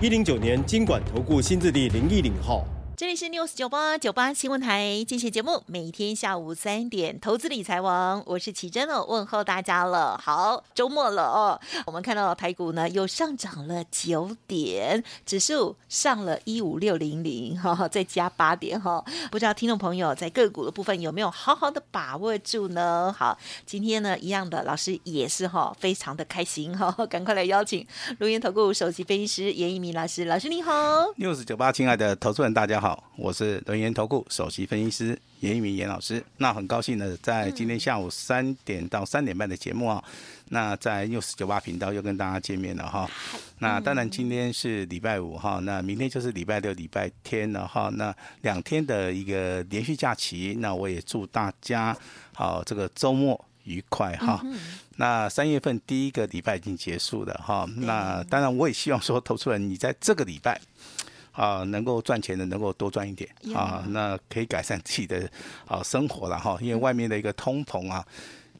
一零九年金管投顾新字第零一零号。这里是 News 九八九八新闻台，进行节目，每天下午三点，投资理财王，我是奇珍哦，问候大家了。好，周末了哦，我们看到台股呢又上涨了九点，指数上了一五六零零，哈哈，再加八点哈、哦。不知道听众朋友在个股的部分有没有好好的把握住呢？好，今天呢一样的老师也是哈、哦，非常的开心哈、哦，赶快来邀请录音投顾首席分析师严一鸣老师，老师你好。News 九八，亲爱的投资人大家好。好，我是轮源投顾首席分析师严一鸣严老师。那很高兴呢，在今天下午三点到三点半的节目啊，那在 News 九八频道又跟大家见面了哈。那当然今天是礼拜五哈，那明天就是礼拜六、礼拜天了哈。那两天的一个连续假期，那我也祝大家好这个周末愉快哈。那三月份第一个礼拜已经结束了哈。那当然我也希望说，投出人你在这个礼拜。啊，能够赚钱的能够多赚一点啊，那可以改善自己的啊生活了哈，因为外面的一个通膨啊。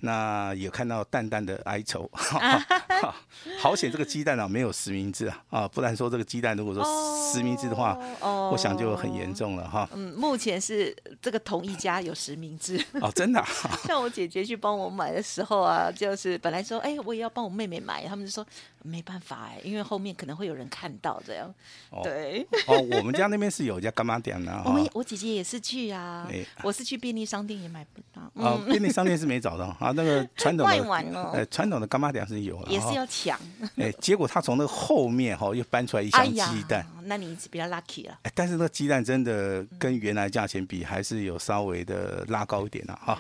那有看到淡淡的哀愁，好险这个鸡蛋啊没有实名制啊啊，不然说这个鸡蛋如果说实名制的话，哦，我想就很严重了哈。嗯，目前是这个同一家有实名制哦，真的。像我姐姐去帮我买的时候啊，就是本来说哎，我也要帮我妹妹买，他们就说没办法哎，因为后面可能会有人看到这样。对。哦，我们家那边是有一家干妈店的。我们我姐姐也是去啊，我是去便利商店也买不到。啊，便利商店是没找到啊。那个传统的，呃，传统的干妈店是有，也是要抢。哎，结果他从那个后面哈又搬出来一箱鸡蛋，哎，那你比较 lucky 了。哎，但是那鸡蛋真的跟原来价钱比，还是有稍微的拉高一点了哈。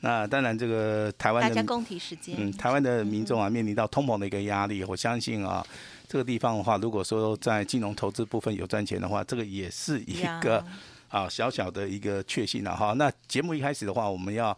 那当然，这个台湾的大家共体时间，嗯，台湾的民众啊，面临到通膨的一个压力，我相信啊，这个地方的话，如果说在金融投资部分有赚钱的话，这个也是一个。啊，小小的一个确信了哈。那节目一开始的话，我们要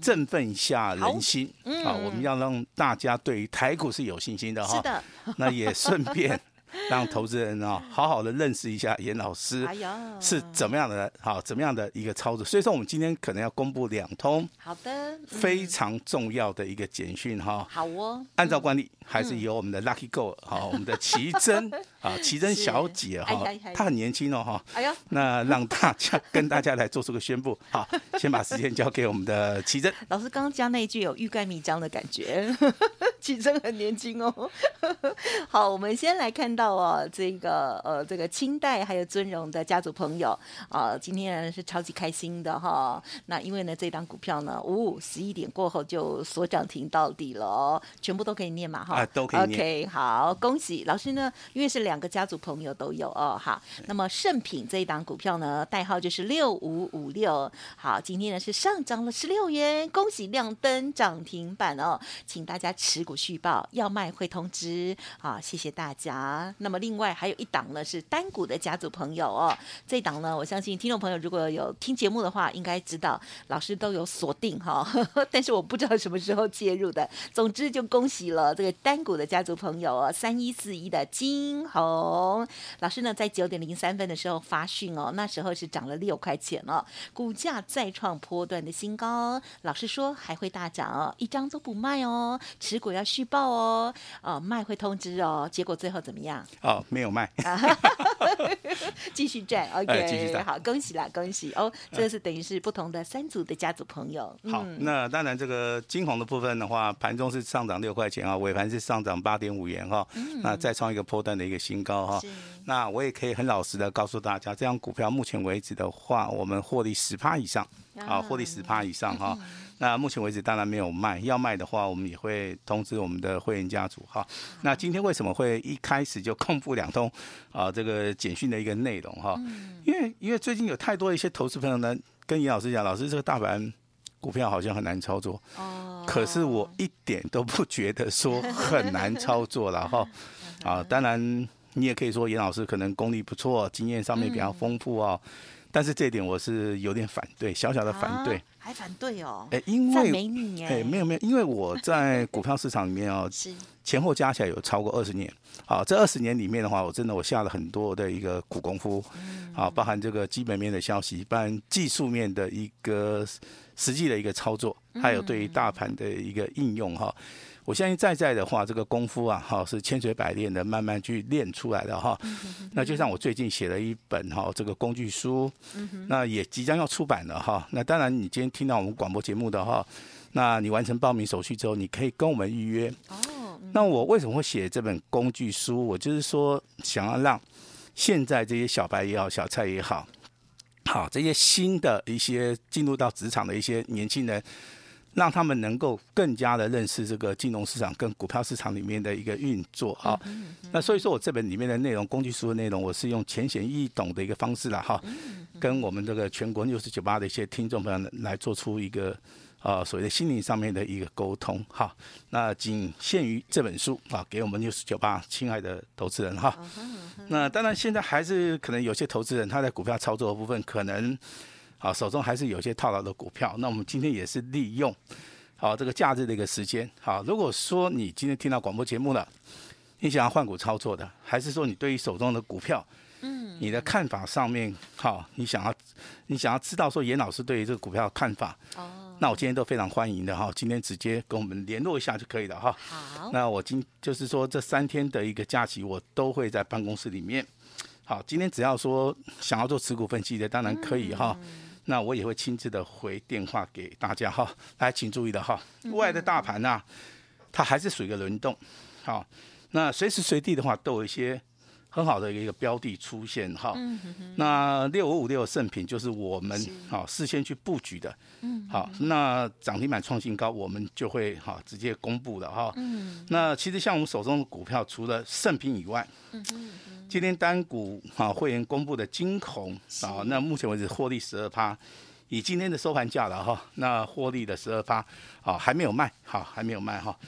振奋一下人心，嗯，啊，我们要让大家对于台股是有信心的哈。是的，那也顺便。让投资人啊好好的认识一下严老师 是怎么样的，好怎么样的一个操作。所以说我们今天可能要公布两通好的非常重要的一个简讯哈。好哦，按照惯例还是由我们的 Lucky Girl 好我们的奇珍 啊奇珍小姐哈，她很年轻哦哈。哎呀，那让大家跟大家来做出个宣布。好，先把时间交给我们的奇珍老师。刚刚加那一句有欲盖弥彰的感觉，奇珍很年轻哦。好，我们先来看。到哦，这个呃，这个清代还有尊荣的家族朋友啊，今天是超级开心的哈。那因为呢，这档股票呢，哦，十一点过后就锁涨停到底了哦，全部都可以念嘛哈。啊，都可以念。OK，好，恭喜老师呢，因为是两两个家族朋友都有哦。好，那么盛品这一档股票呢，代号就是六五五六。好，今天呢是上涨了十六元，恭喜亮灯涨停板哦，请大家持股续报，要卖会通知。好，谢谢大家。那么另外还有一档呢，是单股的家族朋友哦。这一档呢，我相信听众朋友如果有听节目的话，应该知道老师都有锁定哈。但是我不知道什么时候介入的。总之就恭喜了这个单股的家族朋友哦，三一四一的金宏老师呢，在九点零三分的时候发讯哦，那时候是涨了六块钱哦，股价再创波段的新高。老师说还会大涨哦，一张都不卖哦，持股要续报哦，哦卖会通知哦。结果最后怎么样？哦，没有卖，继续赚，OK，继续赚，好，恭喜啦，恭喜哦，这个是等于是不同的三组的家族朋友。嗯、好，那当然这个金红的部分的话，盘中是上涨六块钱啊，尾盘是上涨八点五元哈，嗯、那再创一个波段的一个新高哈。那我也可以很老实的告诉大家，这样股票目前为止的话，我们获利十趴以上，啊，获利十趴以上哈。嗯那目前为止当然没有卖，要卖的话我们也会通知我们的会员家族哈。那今天为什么会一开始就公布两通啊这个简讯的一个内容哈？因为因为最近有太多一些投资朋友呢跟严老师讲，老师这个大盘股票好像很难操作。哦。可是我一点都不觉得说很难操作了哈。啊，当然你也可以说严老师可能功力不错，经验上面比较丰富哦。嗯但是这一点我是有点反对，小小的反对，啊、还反对哦。哎，因为美女哎，没有没有，因为我在股票市场里面哦，是前后加起来有超过二十年。好，这二十年里面的话，我真的我下了很多的一个苦功夫，好，包含这个基本面的消息，包含技术面的一个实际的一个操作，还有对于大盘的一个应用哈。我相信在在的话，这个功夫啊，哈，是千锤百炼的，慢慢去练出来的哈。那就像我最近写了一本哈，这个工具书，那也即将要出版了哈。那当然，你今天听到我们广播节目的哈，那你完成报名手续之后，你可以跟我们预约。哦。那我为什么会写这本工具书？我就是说，想要让现在这些小白也好，小菜也好，好这些新的一些进入到职场的一些年轻人。让他们能够更加的认识这个金融市场跟股票市场里面的一个运作啊。那所以说我这本里面的内容，工具书的内容，我是用浅显易懂的一个方式了哈，跟我们这个全国六十九八的一些听众朋友来做出一个啊所谓的心灵上面的一个沟通哈。那仅限于这本书啊，给我们六十九八亲爱的投资人哈。那当然现在还是可能有些投资人他在股票操作的部分可能。好，手中还是有些套牢的股票。那我们今天也是利用好这个假日的一个时间。好，如果说你今天听到广播节目了，你想要换股操作的，还是说你对于手中的股票，嗯，你的看法上面，好，你想要你想要知道说严老师对于这个股票的看法，哦，那我今天都非常欢迎的哈。今天直接跟我们联络一下就可以了哈。好，那我今就是说这三天的一个假期，我都会在办公室里面。好，今天只要说想要做持股分析的，当然可以哈。那我也会亲自的回电话给大家哈，来，请注意的哈，外的大盘呐，它还是属于一个轮动，好，那随时随地的话都有一些很好的一个标的出现哈，那六五五六盛品就是我们好事先去布局的，好，那涨停板创新高，我们就会哈直接公布的哈，那其实像我们手中的股票，除了盛品以外，今天单股啊，会员公布的金红啊，那目前为止获利十二趴，以今天的收盘价了哈，那获利的十二趴好，还没有卖，好，还没有卖哈。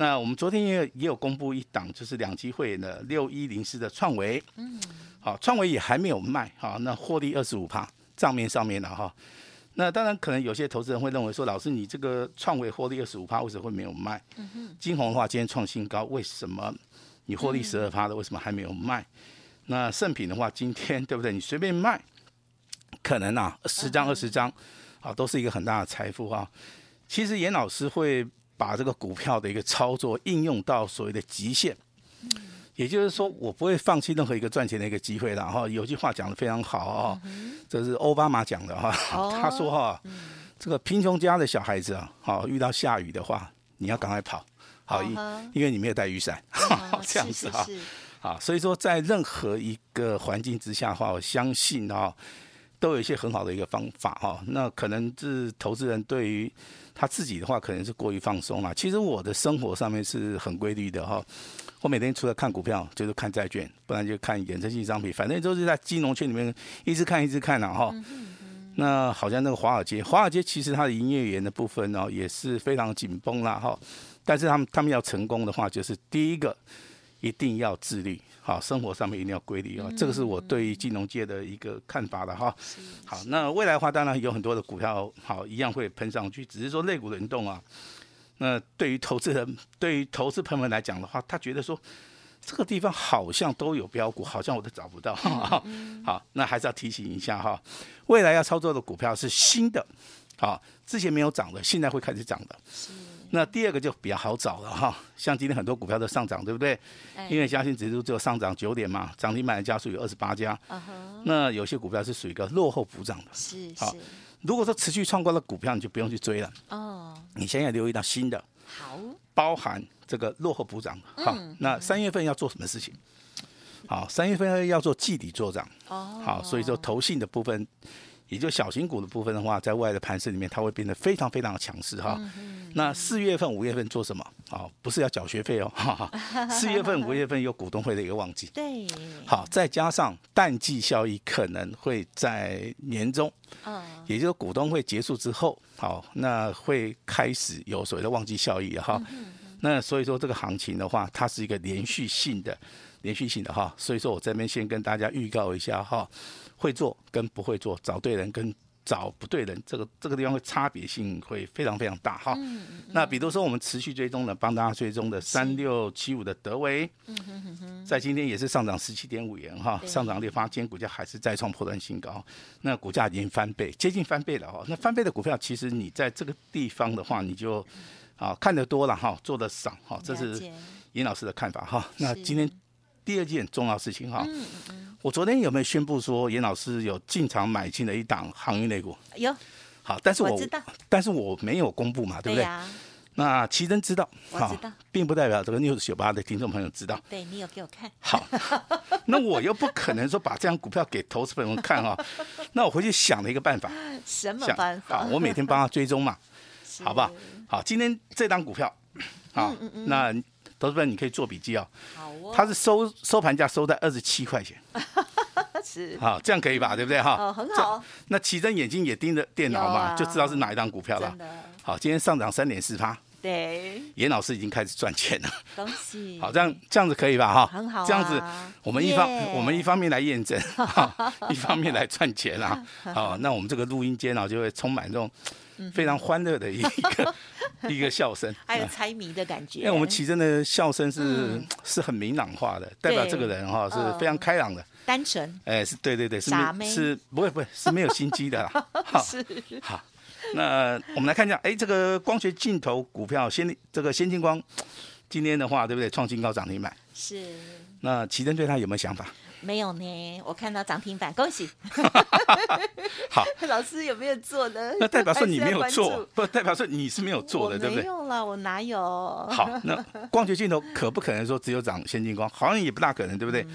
那我们昨天也也有公布一档，就是两机会员的六一零四的创维，嗯，好，创维也还没有卖，好，那获利二十五趴，账面上面的哈。那当然可能有些投资人会认为说，老师你这个创维获利二十五趴，为什么会没有卖？嗯金红的话今天创新高，为什么？你获利十二趴的，为什么还没有卖？那圣品的话，今天对不对？你随便卖，可能啊，十张二十张，啊，都是一个很大的财富啊。其实严老师会把这个股票的一个操作应用到所谓的极限，也就是说，我不会放弃任何一个赚钱的一个机会。然后有句话讲的非常好啊，这是奥巴马讲的哈，他说哈，这个贫穷家的小孩子啊，好遇到下雨的话，你要赶快跑。好，因因为你没有带雨伞，这样子哈，好，所以说在任何一个环境之下的话，我相信啊，都有一些很好的一个方法哈。那可能是投资人对于他自己的话，可能是过于放松了。其实我的生活上面是很规律的哈。我每天除了看股票，就是看债券，不然就看衍生性商品，反正都是在金融圈里面一直看一直看了哈。那好像那个华尔街，华尔街其实它的营业员的部分呢，也是非常紧绷了哈。但是他们他们要成功的话，就是第一个一定要自律，好，生活上面一定要规律啊，这个是我对于金融界的一个看法的哈。好，那未来的话，当然有很多的股票好一样会喷上去，只是说类股轮动啊。那对于投资人，对于投资朋友们来讲的话，他觉得说这个地方好像都有标股，好像我都找不到。好，那还是要提醒一下哈，未来要操作的股票是新的，好，之前没有涨的，现在会开始涨的。那第二个就比较好找了哈，像今天很多股票都上涨，对不对？因为加权指数只有上涨九点嘛，涨停板的家数有二十八家。那有些股票是属于一个落后补涨的。是是。好，如果说持续创高的股票，你就不用去追了。哦。你现在留意到新的。好。包含这个落后补涨。好。那三月份要做什么事情？好，三月份要做季底做涨。哦。好，所以说投信的部分。也就小型股的部分的话，在未来的盘势里面，它会变得非常非常的强势哈。那四月份、五月份做什么？哦，不是要缴学费哦。四月份、五月份有股东会的一个旺季。对。好，再加上淡季效益可能会在年中。也就是股东会结束之后，好，那会开始有所谓的旺季效益哈。那所以说这个行情的话，它是一个连续性的。连续性的哈，所以说我这边先跟大家预告一下哈，会做跟不会做，找对人跟找不对人，这个这个地方会差别性会非常非常大哈。嗯嗯、那比如说我们持续追踪的，帮大家追踪的三六七五的德维，在今天也是上涨十七点五元哈，上涨六发，今天股价还是再创破段新高，那股价已经翻倍，接近翻倍了哈。那翻倍的股票，其实你在这个地方的话，你就啊看得多了哈，做得少哈，这是严老师的看法哈。那今天。第二件重要事情哈，嗯嗯、我昨天有没有宣布说严老师有进场买进了一档航运类股？有。好，但是我，我知道，但是我没有公布嘛，对不对？对啊、那奇珍知道，我知道，并不代表这个 News 九八的听众朋友知道。对，你有给我看。好，那我又不可能说把这张股票给投资朋友们看哈，那我回去想了一个办法。什么办法？好，我每天帮他追踪嘛，好不好？好，今天这张股票，好，嗯嗯嗯那。投资人，你可以做笔记哦。好哦。它是收收盘价收在二十七块钱。是。好，这样可以吧？对不对哈？哦，很好。那奇珍眼睛也盯着电脑嘛，就知道是哪一档股票了。好，今天上涨三点四趴。对。严老师已经开始赚钱了。恭喜。好，这样这样子可以吧？哈。很好。这样子，我们一方我们一方面来验证，一方面来赚钱啊。好，那我们这个录音间呢，就会充满这种。非常欢乐的一个 一个笑声，还有猜谜的感觉。因为我们奇珍的笑声是是很明朗化的，代表这个人哈是非常开朗的、单纯。哎，是对对对，是是不会不会 是没有心机的啦。好，好，那我们来看一下，哎，这个光学镜头股票先这个先进光，今天的话对不对？创新高涨停板。是。那奇珍对他有没有想法？没有呢，我看到涨停板，恭喜。好，老师有没有做呢？那代表说你没有做，不代表说你是没有做的，对不对？没有了，我哪有？好，那光学镜头可不可能说只有涨先进光？好像也不大可能，对不对？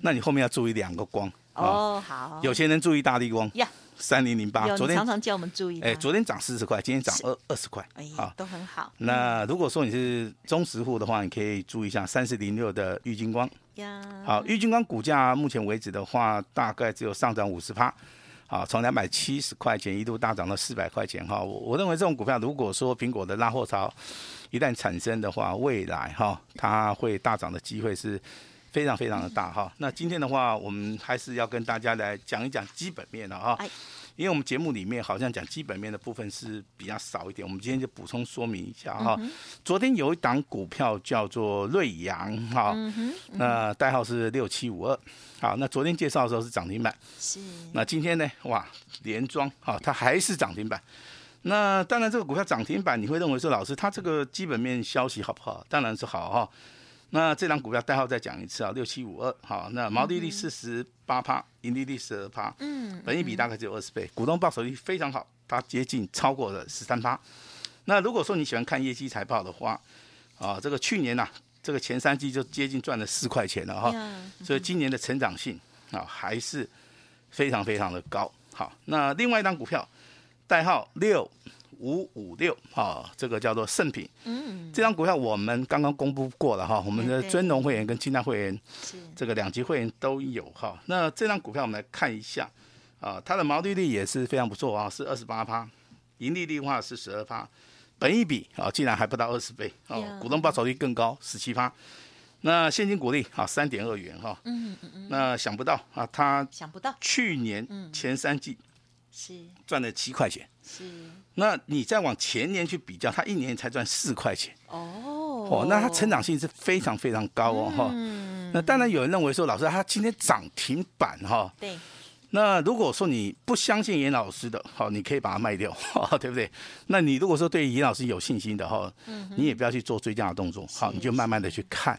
那你后面要注意两个光。哦，好。有钱人注意大力光。呀，三零零八。昨天常常叫我们注意。哎，昨天涨四十块，今天涨二二十块。哎，好，都很好。那如果说你是中实户的话，你可以注意一下三四零六的玉金光。好，玉金光股价目前为止的话，大概只有上涨五十趴，好，从两百七十块钱一度大涨到四百块钱哈。我我认为这种股票，如果说苹果的拉货潮一旦产生的话，未来哈它会大涨的机会是非常非常的大哈。那今天的话，我们还是要跟大家来讲一讲基本面的哈。因为我们节目里面好像讲基本面的部分是比较少一点，我们今天就补充说明一下哈。嗯、昨天有一档股票叫做瑞阳哈，嗯嗯、那代号是六七五二，好，那昨天介绍的时候是涨停板，是。那今天呢，哇，连庄哈，它还是涨停板。那当然这个股票涨停板，你会认为说老师，它这个基本面消息好不好？当然是好哈。那这档股票代号再讲一次啊，六七五二，好，那毛利率四十八趴，盈利率十二趴，嗯，本益比大概只有二十倍，股东报酬率非常好，它接近超过了十三趴。那如果说你喜欢看业绩财报的话，啊，这个去年呐、啊，这个前三季就接近赚了四块钱了哈，所以今年的成长性啊还是非常非常的高。好，那另外一档股票代号六。五五六，哈，这个叫做盛品。嗯，这张股票我们刚刚公布过了哈，我们的尊荣会员跟清代会员，这个两级会员都有哈。那这张股票我们来看一下，啊，它的毛利率也是非常不错啊，是二十八趴，盈利率的话是十二趴，本益比啊竟然还不到二十倍哦，股东报酬率更高十七趴，那现金股利啊三点二元哈。嗯嗯嗯。那想不到啊，它想不到去年前三季是赚了七块钱。是。那你再往前年去比较，它一年才赚四块钱哦，哦，那它成长性是非常非常高哦哈。嗯、那当然有人认为说，老师它今天涨停板哈。对。那如果说你不相信严老师的，好，你可以把它卖掉，对不对？那你如果说对严老师有信心的哈，你也不要去做追加的动作，好，你就慢慢的去看。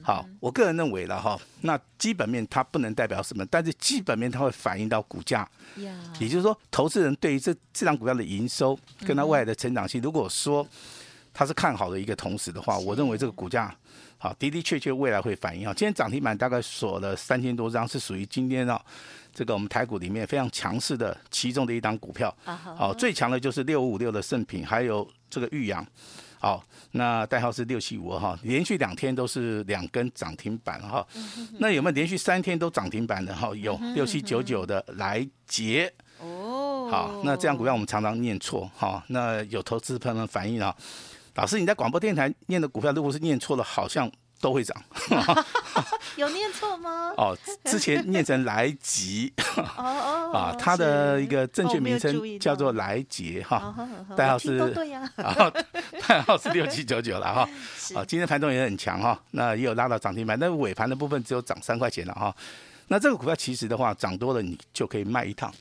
好，我个人认为了哈，那基本面它不能代表什么，但是基本面它会反映到股价。也就是说，投资人对于这这张股票的营收跟它未来的成长性，如果说它是看好的一个同时的话，我认为这个股价。好，的的确确未来会反映啊。今天涨停板大概锁了三千多张，是属于今天啊这个我们台股里面非常强势的其中的一档股票。好，最强的就是六五五六的盛品，还有这个玉阳。好，那代号是六七五二哈，连续两天都是两根涨停板哈。那有没有连续三天都涨停板的哈？有六七九九的来杰。哦。好，那这样股票我们常常念错哈。那有投资朋友们反映啊。老师，你在广播电台念的股票，如果是念错了，好像都会涨。有念错吗？哦，之前念成来吉。哦 哦。啊，它的一个正确名称叫做来杰哈，代号是 啊，代号是六七九九了哈。啊，今天盘中也很强哈，那也有拉到涨停板，但是尾盘的部分只有涨三块钱了哈。那这个股票其实的话，涨多了你就可以卖一趟，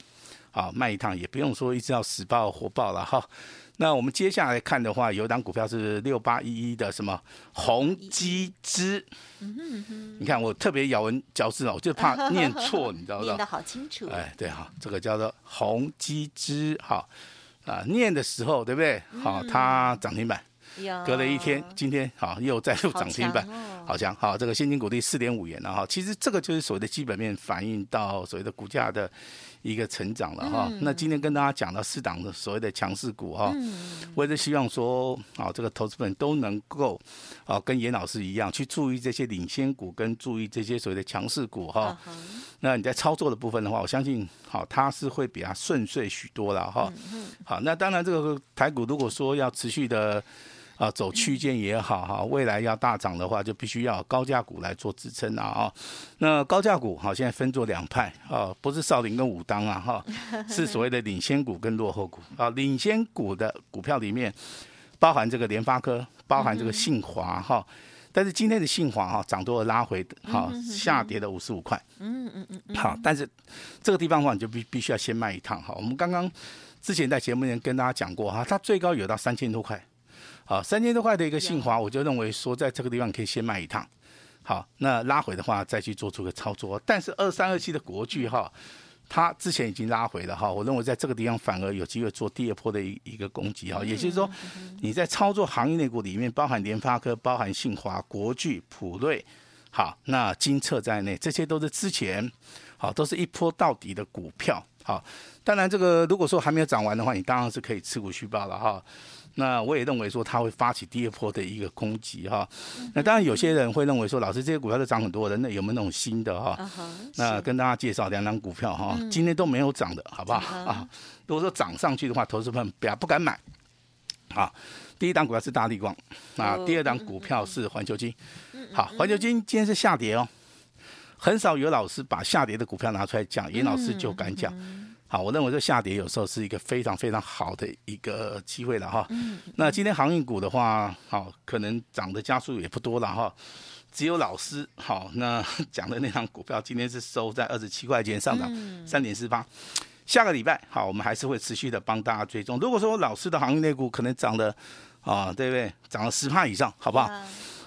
好卖一趟也不用说一直要死报活报了哈。那我们接下来看的话，有档股票是六八一一的什么宏基资，你看我特别咬文嚼字哦，我就怕念错，你知道不？念得好清楚。哎，对哈，这个叫做宏基资，好啊，念的时候对不对？好，它涨停板，隔了一天，今天好又再度涨停板，好强，好这个现金股利四点五元了哈。其实这个就是所谓的基本面反映到所谓的股价的。一个成长了哈，那今天跟大家讲到四档的所谓的强势股哈，我也是希望说啊，这个投资本都能够啊跟严老师一样去注意这些领先股，跟注意这些所谓的强势股哈。那你在操作的部分的话，我相信好，它是会比较顺遂许多了哈。好，那当然这个台股如果说要持续的。啊，走区间也好哈，未来要大涨的话，就必须要高价股来做支撑啊啊。那高价股好，现在分作两派啊，不是少林跟武当啊哈，是所谓的领先股跟落后股啊。领先股的股票里面包含这个联发科，包含这个信华哈。但是今天的信华哈涨多了拉回，好下跌了五十五块。嗯嗯嗯。好，但是这个地方的话，你就必必须要先卖一趟哈。我们刚刚之前在节目里面跟大家讲过哈，它最高有到三千多块。好，三千多块的一个信华，我就认为说，在这个地方可以先卖一趟。好，那拉回的话，再去做出个操作。但是二三二七的国巨哈，它之前已经拉回了哈，我认为在这个地方反而有机会做第二波的一一个攻击哈。也就是说，你在操作行业内股里面，包含联发科、包含信华、国巨、普瑞，好，那金策在内，这些都是之前好，都是一波到底的股票。好，当然这个如果说还没有涨完的话，你当然是可以持股续报了哈。那我也认为说它会发起第二波的一个攻击哈。那当然有些人会认为说，老师这些股票都涨很多的，那有没有那种新的哈？那跟大家介绍两档股票哈，今天都没有涨的，好不好啊？如果说涨上去的话，投资朋友不要不敢买。好，第一档股票是大力光，啊，第二档股票是环球金。好，环球金今天是下跌哦，很少有老师把下跌的股票拿出来讲，严老师就敢讲。好，我认为这下跌有时候是一个非常非常好的一个机会了哈。那今天航运股的话，好，可能涨的加速也不多了哈。只有老师好，那 讲的那张股票今天是收在二十七块钱，上涨三点四八。下个礼拜好，我们还是会持续的帮大家追踪。如果说老师的航运类股可能涨的啊，对不对？涨了十帕以上，好不好？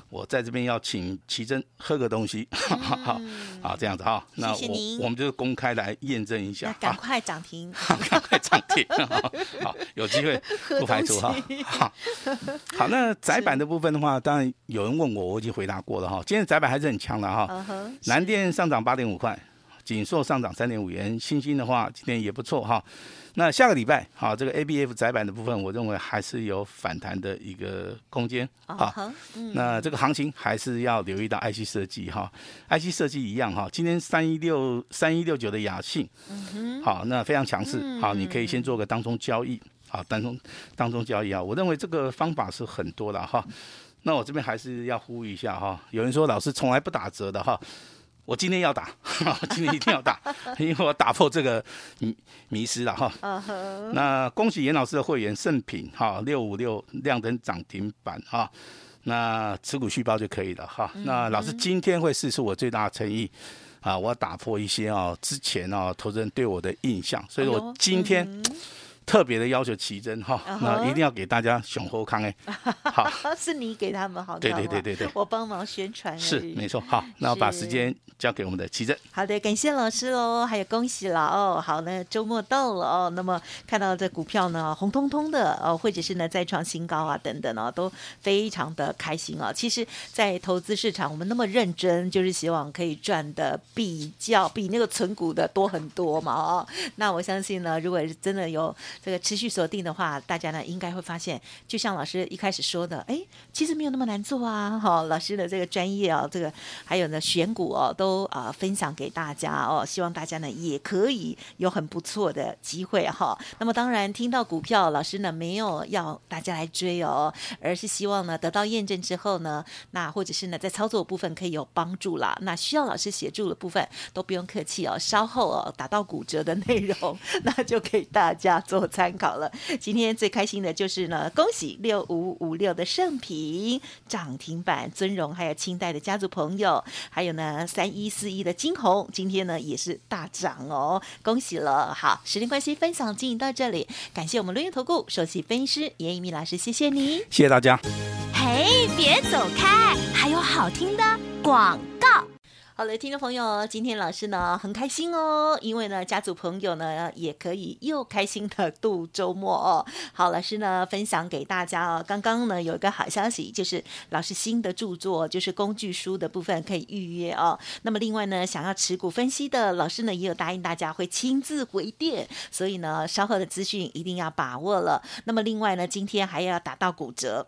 我在这边要请奇珍喝个东西，好好 好，这样子哈。那我我们就公开来验证一下，赶快涨停，赶快涨停，好，有机会不排除哈。好，好，那窄板的部分的话，当然有人问我，我已经回答过了哈。今天窄板还是很强的哈，南电上涨八点五块，景硕上涨三点五元，欣兴的话今天也不错哈。那下个礼拜，好，这个 A B F 窄板的部分，我认为还是有反弹的一个空间，好，那这个行情还是要留意到 I C 设计哈，I C 设计一样哈，今天三一六三一六九的雅信，好，那非常强势，好，你可以先做个当中交易，好，当中当中交易啊，我认为这个方法是很多的哈，那我这边还是要呼吁一下哈，有人说老师从来不打折的哈。我今天要打，今天一定要打，因为我打破这个迷迷失了哈。那恭喜严老师的会员盛品哈六五六亮灯涨停板哈，那持股续包就可以了哈。那老师今天会试出我最大的诚意啊，我要打破一些啊之前啊投资人对我的印象，所以我今天。特别的要求奇珍哈，那一定要给大家雄厚康哎，好，是你给他们好，对对对对对，我帮忙宣传，是没错，好，那我把时间交给我们的奇珍。好的，感谢老师喽，还有恭喜了哦，好呢，周末到了哦，那么看到这股票呢红彤彤的哦，或者是呢再创新高啊等等哦，都非常的开心啊。其实，在投资市场，我们那么认真，就是希望可以赚的比较比那个存股的多很多嘛哦。那我相信呢，如果是真的有。这个持续锁定的话，大家呢应该会发现，就像老师一开始说的，哎，其实没有那么难做啊。哈、老师的这个专业哦，这个还有呢选股哦，都啊、分享给大家哦，希望大家呢也可以有很不错的机会哈、那么当然听到股票，老师呢没有要大家来追哦，而是希望呢得到验证之后呢，那或者是呢在操作部分可以有帮助啦。那需要老师协助的部分都不用客气哦，稍后哦打到骨折的内容，那就给大家做参考了。今天最开心的就是呢，恭喜六五五六的盛平涨停板，尊荣还有清代的家族朋友，还有呢三一四一的金红，今天呢也是大涨哦，恭喜了。好，时间关系，分享进行到这里，感谢我们伦元投顾首席分析师严一鸣老师，谢谢你，谢谢大家。嘿，别走开，还有好听的广告。好的，听众朋友，今天老师呢很开心哦，因为呢家族朋友呢也可以又开心的度周末哦。好，老师呢分享给大家哦，刚刚呢有一个好消息，就是老师新的著作就是工具书的部分可以预约哦。那么另外呢，想要持股分析的老师呢也有答应大家会亲自回电，所以呢稍后的资讯一定要把握了。那么另外呢，今天还要打到骨折，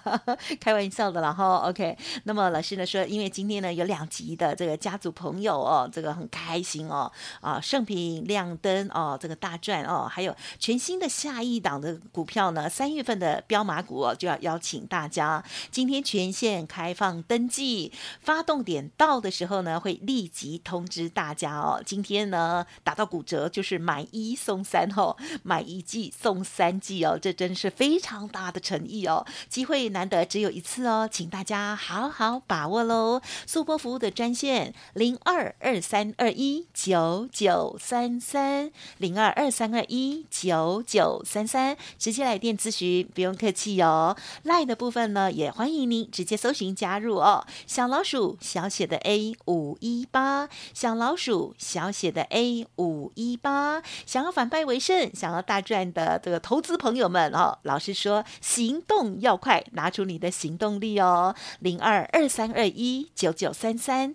开玩笑的，然后 OK。那么老师呢说，因为今天呢有两集的这。个家族朋友哦，这个很开心哦啊，盛品亮灯哦，这个大赚哦，还有全新的下一档的股票呢，三月份的标码股哦，就要邀请大家，今天全线开放登记，发动点到的时候呢，会立即通知大家哦。今天呢，打到骨折就是买一送三哦，买一季送三季哦，这真是非常大的诚意哦，机会难得只有一次哦，请大家好好把握喽。速播服务的专线。零二二三二一九九三三零二二三二一九九三三，直接来电咨询，不用客气哦。赖的部分呢，也欢迎您直接搜寻加入哦。小老鼠小写的 A 五一八，小老鼠小写的 A 五一八，想要反败为胜，想要大赚的这个投资朋友们哦，老师说行动要快，拿出你的行动力哦。零二二三二一九九三三